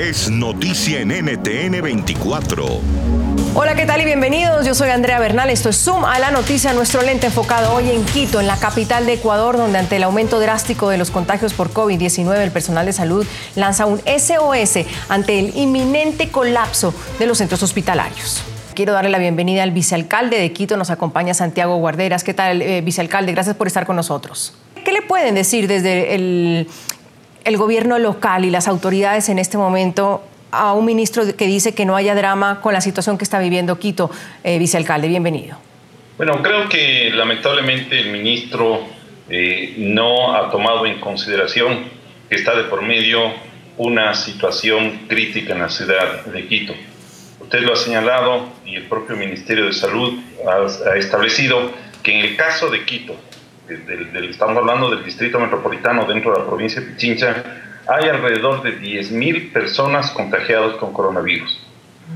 es noticia en NTN 24. Hola, ¿qué tal y bienvenidos? Yo soy Andrea Bernal. Esto es Zoom a la noticia, nuestro lente enfocado hoy en Quito, en la capital de Ecuador, donde ante el aumento drástico de los contagios por COVID-19, el personal de salud lanza un SOS ante el inminente colapso de los centros hospitalarios. Quiero darle la bienvenida al vicealcalde de Quito, nos acompaña Santiago Guarderas. ¿Qué tal, eh, vicealcalde? Gracias por estar con nosotros. ¿Qué le pueden decir desde el, el gobierno local y las autoridades en este momento a un ministro que dice que no haya drama con la situación que está viviendo Quito, eh, vicealcalde. Bienvenido. Bueno, creo que lamentablemente el ministro eh, no ha tomado en consideración que está de por medio una situación crítica en la ciudad de Quito. Usted lo ha señalado y el propio Ministerio de Salud ha, establecido que en el caso de Quito, estamos hablando del distrito metropolitano dentro de la provincia de Pichincha, hay alrededor de 10.000 personas contagiadas con coronavirus.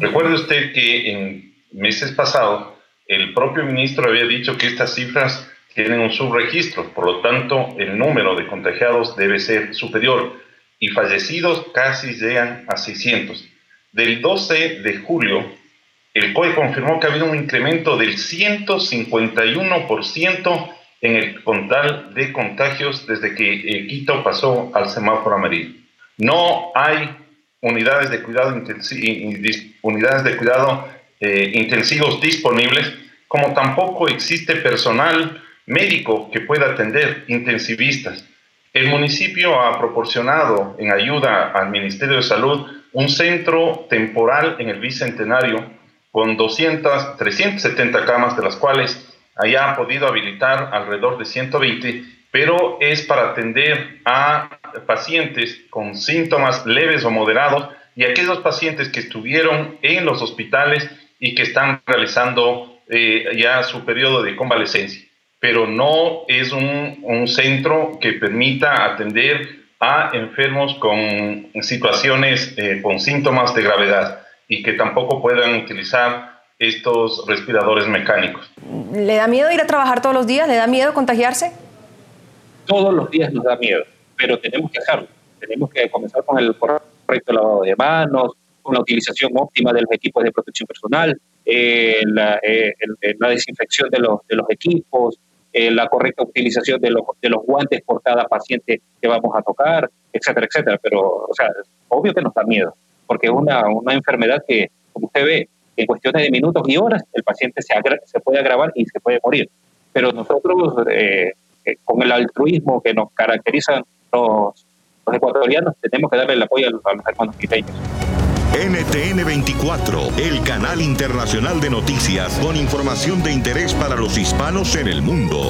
Recuerde usted que en meses pasados el propio ministro había dicho que estas cifras tienen un subregistro, por lo tanto el número de contagiados debe ser superior y fallecidos casi llegan a 600. Del 12 de julio, el COE confirmó que ha habido un incremento del 151% en el total de contagios desde que eh, Quito pasó al semáforo amarillo. No hay unidades de cuidado, unidades de cuidado eh, intensivos disponibles, como tampoco existe personal médico que pueda atender intensivistas. El municipio ha proporcionado en ayuda al Ministerio de Salud un centro temporal en el Bicentenario con 200, 370 camas, de las cuales haya podido habilitar alrededor de 120, pero es para atender a pacientes con síntomas leves o moderados y aquellos pacientes que estuvieron en los hospitales y que están realizando eh, ya su periodo de convalecencia. Pero no es un, centro que permita atender a enfermos con situaciones eh, con síntomas de gravedad y que tampoco puedan utilizar estos respiradores mecánicos. ¿Le da miedo ir a trabajar todos los días? ¿Le da miedo contagiarse? Todos los días nos da miedo, pero tenemos que hacerlo. Tenemos que comenzar con el correcto lavado de manos, con la utilización óptima de los equipos de protección personal, eh, la, eh, la, desinfección de los, de los equipos, eh, la correcta utilización de los, de los guantes por cada paciente que vamos a tocar, etcétera, etcétera. Pero, o sea, obvio que nos da miedo, porque es una, una enfermedad que, como usted ve, en cuestiones de minutos y horas el paciente se, puede agravar y se puede morir. Pero nosotros, eh, eh, con el altruismo que nos caracterizan los, los ecuatorianos, tenemos que darle el apoyo a los, a los hermanos quiteños. NTN 24, el canal internacional de noticias con información de interés para los hispanos en el mundo.